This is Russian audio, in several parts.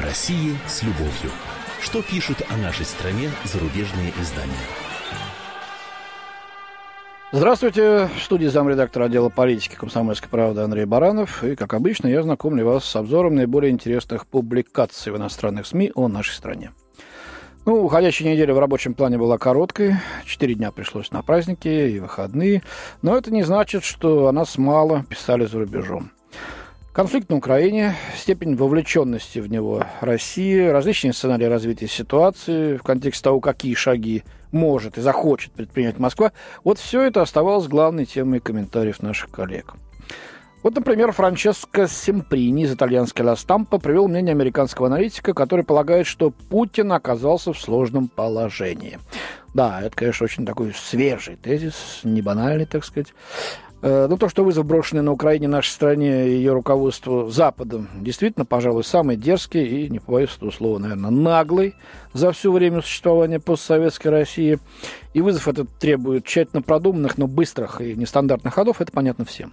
России с любовью. Что пишут о нашей стране зарубежные издания? Здравствуйте. В студии замредактора отдела политики комсомольской правды Андрей Баранов. И, как обычно, я знакомлю вас с обзором наиболее интересных публикаций в иностранных СМИ о нашей стране. Ну, уходящая неделя в рабочем плане была короткой. Четыре дня пришлось на праздники и выходные. Но это не значит, что о нас мало писали за рубежом. Конфликт на Украине, степень вовлеченности в него России, различные сценарии развития ситуации в контексте того, какие шаги может и захочет предпринять Москва, вот все это оставалось главной темой комментариев наших коллег. Вот, например, Франческо Семприни из итальянской Ла Стампа привел мнение американского аналитика, который полагает, что Путин оказался в сложном положении. Да, это, конечно, очень такой свежий тезис, не банальный, так сказать. Э, ну, то, что вызов, брошенный на Украине нашей стране и ее руководству Западом, действительно, пожалуй, самый дерзкий и, не побоюсь этого слова, наверное, наглый за все время существования постсоветской России. И вызов этот требует тщательно продуманных, но быстрых и нестандартных ходов, это понятно всем.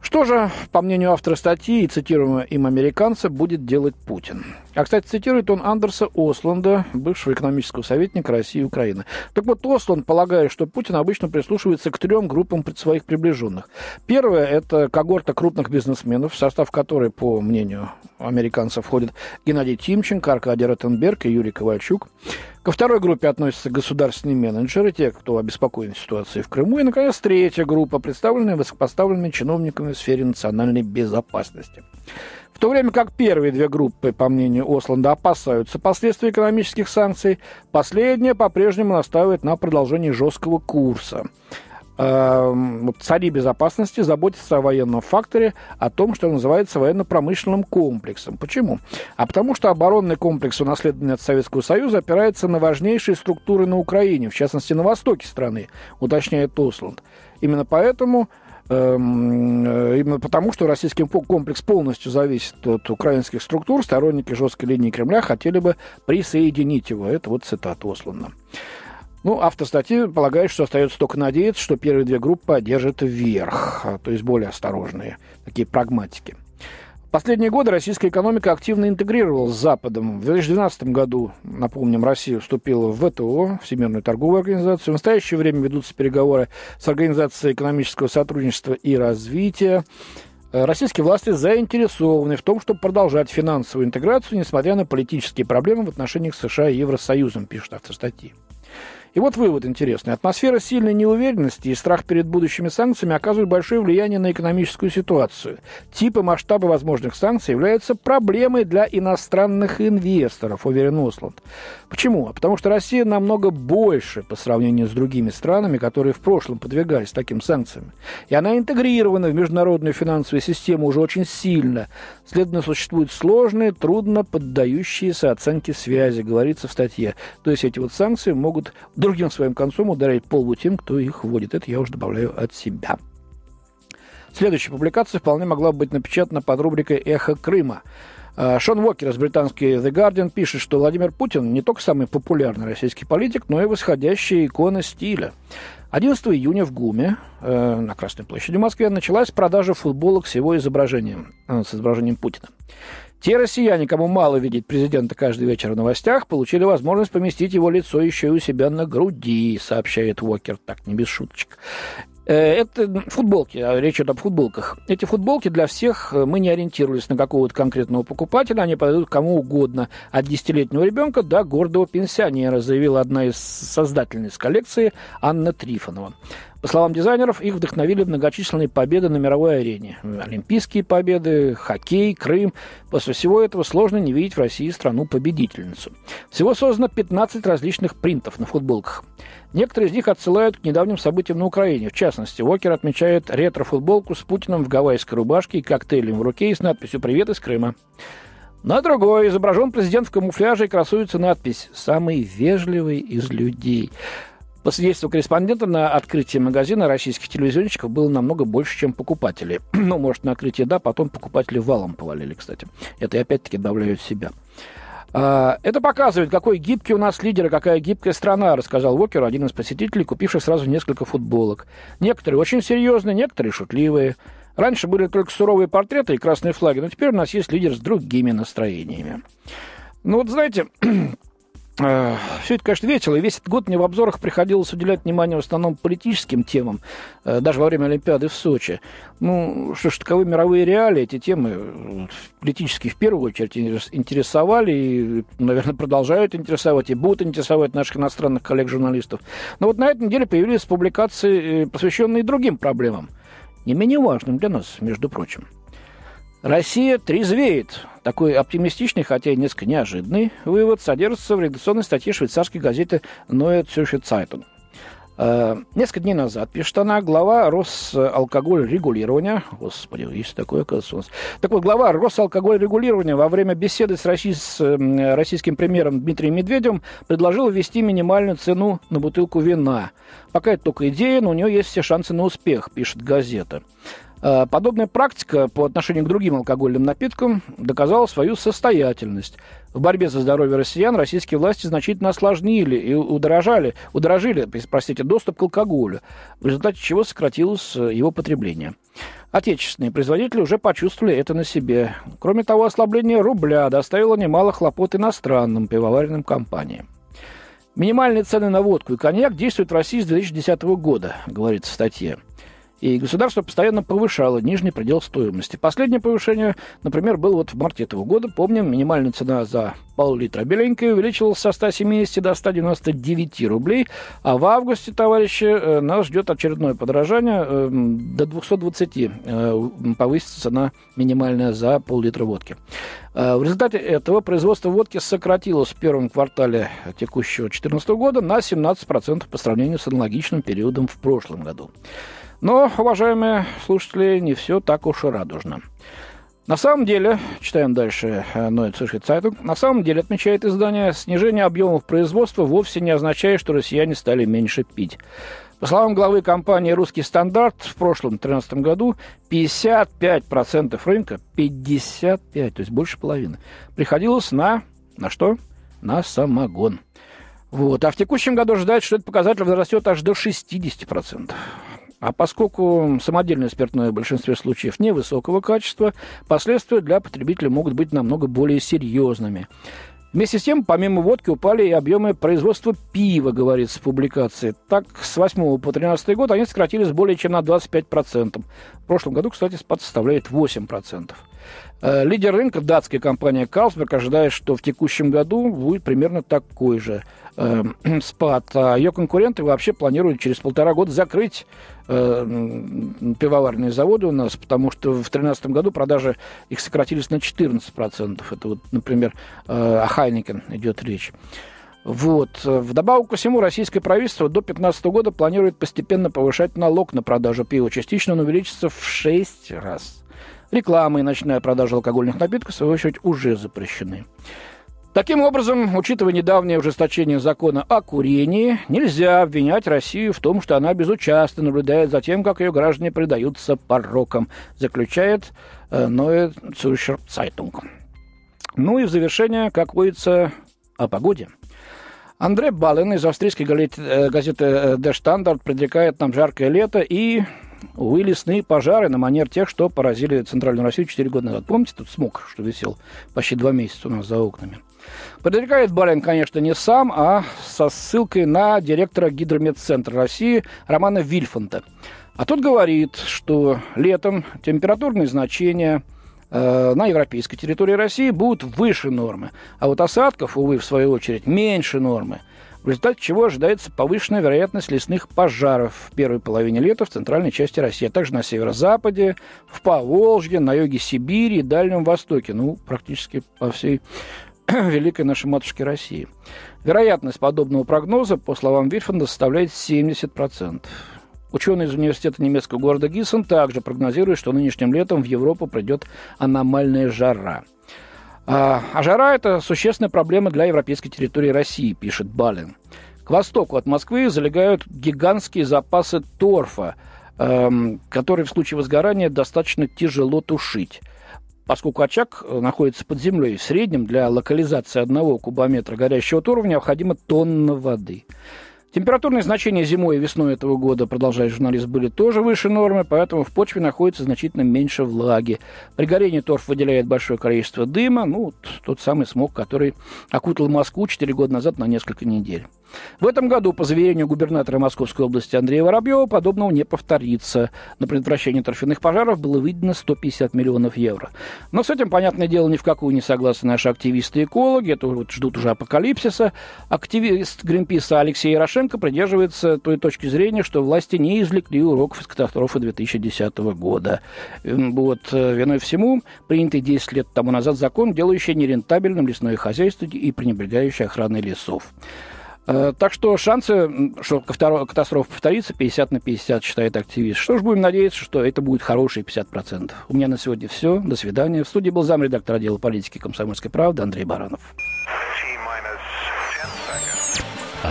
Что же, по мнению автора статьи и цитируемого им американца, будет делать Путин? А, кстати, цитирует он Андерса Осланда, бывшего экономического советника России и Украины. Так вот, Осланд полагает, что Путин обычно прислушивается к трем группам своих приближенных. Первое – это когорта крупных бизнесменов, в состав которой, по мнению американцев, входят Геннадий Тимченко, Аркадий Ротенберг и Юрий Ковальчук. Ко второй группе относятся государственные менеджеры, те, кто обеспокоен ситуацией в Крыму. И, наконец, третья группа, представленная высокопоставленными чиновниками в сфере национальной безопасности. В то время как первые две группы, по мнению Осланда, опасаются последствий экономических санкций, последняя по-прежнему настаивает на продолжении жесткого курса. Эм, цари безопасности заботятся о военном факторе, о том, что называется военно-промышленным комплексом. Почему? А потому что оборонный комплекс, унаследованный от Советского Союза, опирается на важнейшие структуры на Украине, в частности, на востоке страны, уточняет Осланд. Именно поэтому эм, э, Именно потому, что российский комплекс полностью зависит от украинских структур, сторонники жесткой линии Кремля хотели бы присоединить его. Это вот цитата Осланда. Ну, автор статьи полагает, что остается только надеяться, что первые две группы одержат вверх, а, то есть более осторожные, такие прагматики. В последние годы российская экономика активно интегрировалась с Западом. В 2012 году, напомним, Россия вступила в ВТО, Всемирную торговую организацию. В настоящее время ведутся переговоры с Организацией экономического сотрудничества и развития. Э, российские власти заинтересованы в том, чтобы продолжать финансовую интеграцию, несмотря на политические проблемы в отношениях с США и Евросоюзом, пишет автор статьи. И вот вывод интересный. Атмосфера сильной неуверенности и страх перед будущими санкциями оказывают большое влияние на экономическую ситуацию. Типы масштабы возможных санкций являются проблемой для иностранных инвесторов, уверен Усланд. Почему? Потому что Россия намного больше по сравнению с другими странами, которые в прошлом подвергались таким санкциям. И она интегрирована в международную финансовую систему уже очень сильно. Следовательно, существуют сложные, трудно поддающиеся оценке связи, говорится в статье. То есть эти вот санкции могут другим своим концом ударить полбу тем, кто их вводит. Это я уже добавляю от себя. Следующая публикация вполне могла быть напечатана под рубрикой «Эхо Крыма». А, Шон Уокер из британской The Guardian пишет, что Владимир Путин не только самый популярный российский политик, но и восходящая икона стиля. 11 июня в ГУМе э, на Красной площади в Москве началась продажа футболок с его изображением, э, с изображением Путина. Те россияне, кому мало видеть президента каждый вечер в новостях, получили возможность поместить его лицо еще и у себя на груди, сообщает Уокер, так не без шуточек. Э, это футболки, а речь идет об футболках. Эти футболки для всех, э, мы не ориентировались на какого-то конкретного покупателя, они подойдут кому угодно, от десятилетнего ребенка до гордого пенсионера, заявила одна из создательниц коллекции Анна Трифонова. По словам дизайнеров, их вдохновили многочисленные победы на мировой арене. Олимпийские победы, хоккей, Крым. После всего этого сложно не видеть в России страну-победительницу. Всего создано 15 различных принтов на футболках. Некоторые из них отсылают к недавним событиям на Украине. В частности, Уокер отмечает ретро-футболку с Путиным в гавайской рубашке и коктейлем в руке и с надписью «Привет из Крыма». На другой изображен президент в камуфляже и красуется надпись «Самый вежливый из людей». По свидетельству корреспондента, на открытии магазина российских телевизионщиков было намного больше, чем покупателей. ну, может, на открытие да, потом покупатели валом повалили, кстати. Это я опять-таки добавляю от себя. А, это показывает, какой гибкий у нас лидер и какая гибкая страна, рассказал Уокер, один из посетителей, купивший сразу несколько футболок. Некоторые очень серьезные, некоторые шутливые. Раньше были только суровые портреты и красные флаги, но теперь у нас есть лидер с другими настроениями. Ну вот знаете, Все это, конечно, весело. И весь этот год мне в обзорах приходилось уделять внимание в основном политическим темам, э, даже во время Олимпиады в Сочи. Ну, что ж, таковы мировые реалии, эти темы э, политические в первую очередь интересовали и, наверное, продолжают интересовать и будут интересовать наших иностранных коллег-журналистов. Но вот на этой неделе появились публикации, посвященные другим проблемам, не менее важным для нас, между прочим. Россия трезвеет. Такой оптимистичный, хотя и несколько неожиданный вывод содержится в редакционной статье швейцарской газеты Neue Zürcher Zeitung. Э, несколько дней назад, пишет она, глава Росалкоголь регулирования, господи, есть такое, оказывается, у нас. Так вот, глава Росалкоголь регулирования во время беседы с, россий, с российским премьером Дмитрием Медведевым предложил ввести минимальную цену на бутылку вина. Пока это только идея, но у нее есть все шансы на успех, пишет газета. Э, подобная практика по отношению к другим алкогольным напиткам доказала свою состоятельность. В борьбе за здоровье россиян российские власти значительно осложнили и удорожали, удорожили простите, доступ к алкоголю, в результате чего сократилось э, его потребление. Отечественные производители уже почувствовали это на себе. Кроме того, ослабление рубля доставило немало хлопот иностранным пивоваренным компаниям. Минимальные цены на водку и коньяк действуют в России с 2010 года, говорится в статье. И государство постоянно повышало нижний предел стоимости. Последнее повышение, например, было вот в марте этого года. Помним, минимальная цена за пол-литра беленькой увеличилась со 170 до 199 рублей. А в августе, товарищи, э, нас ждет очередное подорожание. Э, до 220 э, повысится цена минимальная за пол-литра водки. В результате этого производство водки сократилось в первом квартале текущего 2014 года на 17% по сравнению с аналогичным периодом в прошлом году. Но, уважаемые слушатели, не все так уж и радужно. На самом деле, читаем дальше Neue Zürcher Zeitung, на самом деле, отмечает издание, снижение объемов производства вовсе не означает, что россияне стали меньше пить. По словам главы компании «Русский стандарт», в прошлом 2013 году 55% рынка, 55, то есть больше половины, приходилось на, на что? На самогон. Вот. А в текущем году ожидается, что этот показатель возрастет аж до 60%. А поскольку самодельное спиртное в большинстве случаев невысокого качества, последствия для потребителя могут быть намного более серьезными. Вместе с тем, помимо водки, упали и объемы производства пива, говорится в публикации. Так, с 8 по 13 год они сократились более чем на 25%. В прошлом году, кстати, спад составляет 8%. Э, лидер рынка, датская компания Carlsberg, ожидает, что в текущем году будет примерно такой же э, спад. А ее конкуренты вообще планируют через полтора года закрыть э, пивоварные заводы у нас, потому что в 2013 году продажи их сократились на 14%. Это вот, например, э, о Хайникен идет речь. Вот. Вдобавок ко всему, российское правительство до 2015 года планирует постепенно повышать налог на продажу пива. Частично он увеличится в 6 раз. Реклама и ночная продажа алкогольных напитков, в свою очередь, уже запрещены. Таким образом, учитывая недавнее ужесточение закона о курении, нельзя обвинять Россию в том, что она безучастно наблюдает за тем, как ее граждане предаются порокам, заключает э, Neue Zürcher Zeitung. Ну и в завершение, как водится, о погоде. Андрей Бален из австрийской э, газеты э, Der Standard предрекает нам жаркое лето и увы, лесные пожары на манер тех, что поразили Центральную Россию 4 года назад. Помните, тут смог, что висел почти два месяца у нас за окнами. Предрекает Барин, конечно, не сам, а со ссылкой на директора Гидромедцентра России Романа Вильфанта. А тут говорит, что летом температурные значения э, на европейской территории России будут выше нормы, а вот осадков, увы, в свою очередь, меньше нормы в результате чего ожидается повышенная вероятность лесных пожаров в первой половине лета в центральной части России, а также на северо-западе, в Поволжье, на юге Сибири и Дальнем Востоке, ну, практически по всей великой нашей матушке России. Вероятность подобного прогноза, по словам Вильфанда, составляет 70%. Ученые из университета немецкого города Гиссен также прогнозируют, что нынешним летом в Европу придет аномальная жара. А, а жара – это существенная проблема для европейской территории России, пишет Балин. К востоку от Москвы залегают гигантские запасы торфа, эм, который в случае возгорания достаточно тяжело тушить поскольку очаг э, находится под землей. В среднем для локализации одного кубометра горящего торфа необходимо тонна воды. Температурные значения зимой и весной этого года, продолжает журналист, были тоже выше нормы, поэтому в почве находится значительно меньше влаги. При горении торф выделяет большое количество дыма, ну, тот самый смог, который окутал Москву 4 года назад на несколько недель. В этом году, по заверению губернатора Московской области Андрея Воробьева, подобного не повторится. На предотвращение торфяных пожаров было выделено 150 миллионов евро. Но с этим, понятное дело, ни в какую не согласны наши активисты и экологи. Это вот ждут уже апокалипсиса. Активист Гринписа Алексей Ярошенко придерживается той точки зрения, что власти не извлекли уроков из катастрофы 2010 года. Вот, э, виной всему принятый 10 лет тому назад закон, делающий нерентабельным лесное хозяйство и пренебрегающий охраной лесов. Э, так что шансы, что катастрофа повторится, 50 на 50, считает активист. Что ж, будем надеяться, что это будет хорошие 50%. У меня на сегодня все. До свидания. В студии был замредактор отдела политики комсомольской правды Андрей Баранов.